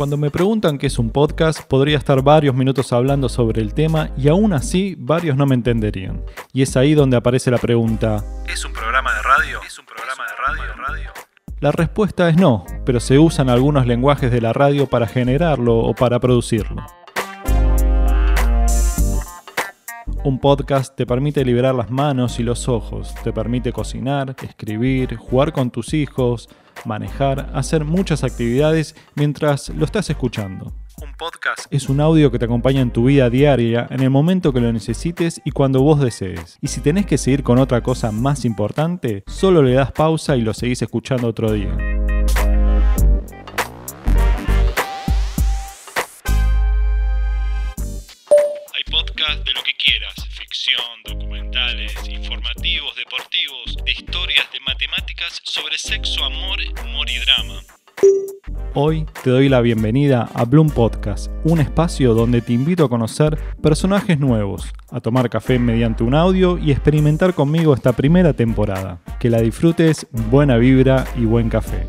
Cuando me preguntan qué es un podcast, podría estar varios minutos hablando sobre el tema y aún así varios no me entenderían. Y es ahí donde aparece la pregunta, ¿Es un programa de radio? ¿Es un programa de radio? radio? La respuesta es no, pero se usan algunos lenguajes de la radio para generarlo o para producirlo. Un podcast te permite liberar las manos y los ojos, te permite cocinar, escribir, jugar con tus hijos, manejar, hacer muchas actividades mientras lo estás escuchando. Un podcast Es un audio que te acompaña en tu vida diaria, en el momento que lo necesites y cuando vos desees. Y si tenés que seguir con otra cosa más importante, solo le das pausa y lo seguís escuchando otro día. Quieras, ficción, documentales, informativos, deportivos, de historias, de matemáticas, sobre sexo, amor, humor y drama. Hoy te doy la bienvenida a Bloom Podcast, un espacio donde te invito a conocer personajes nuevos, a tomar café mediante un audio y experimentar conmigo esta primera temporada. Que la disfrutes, buena vibra y buen café.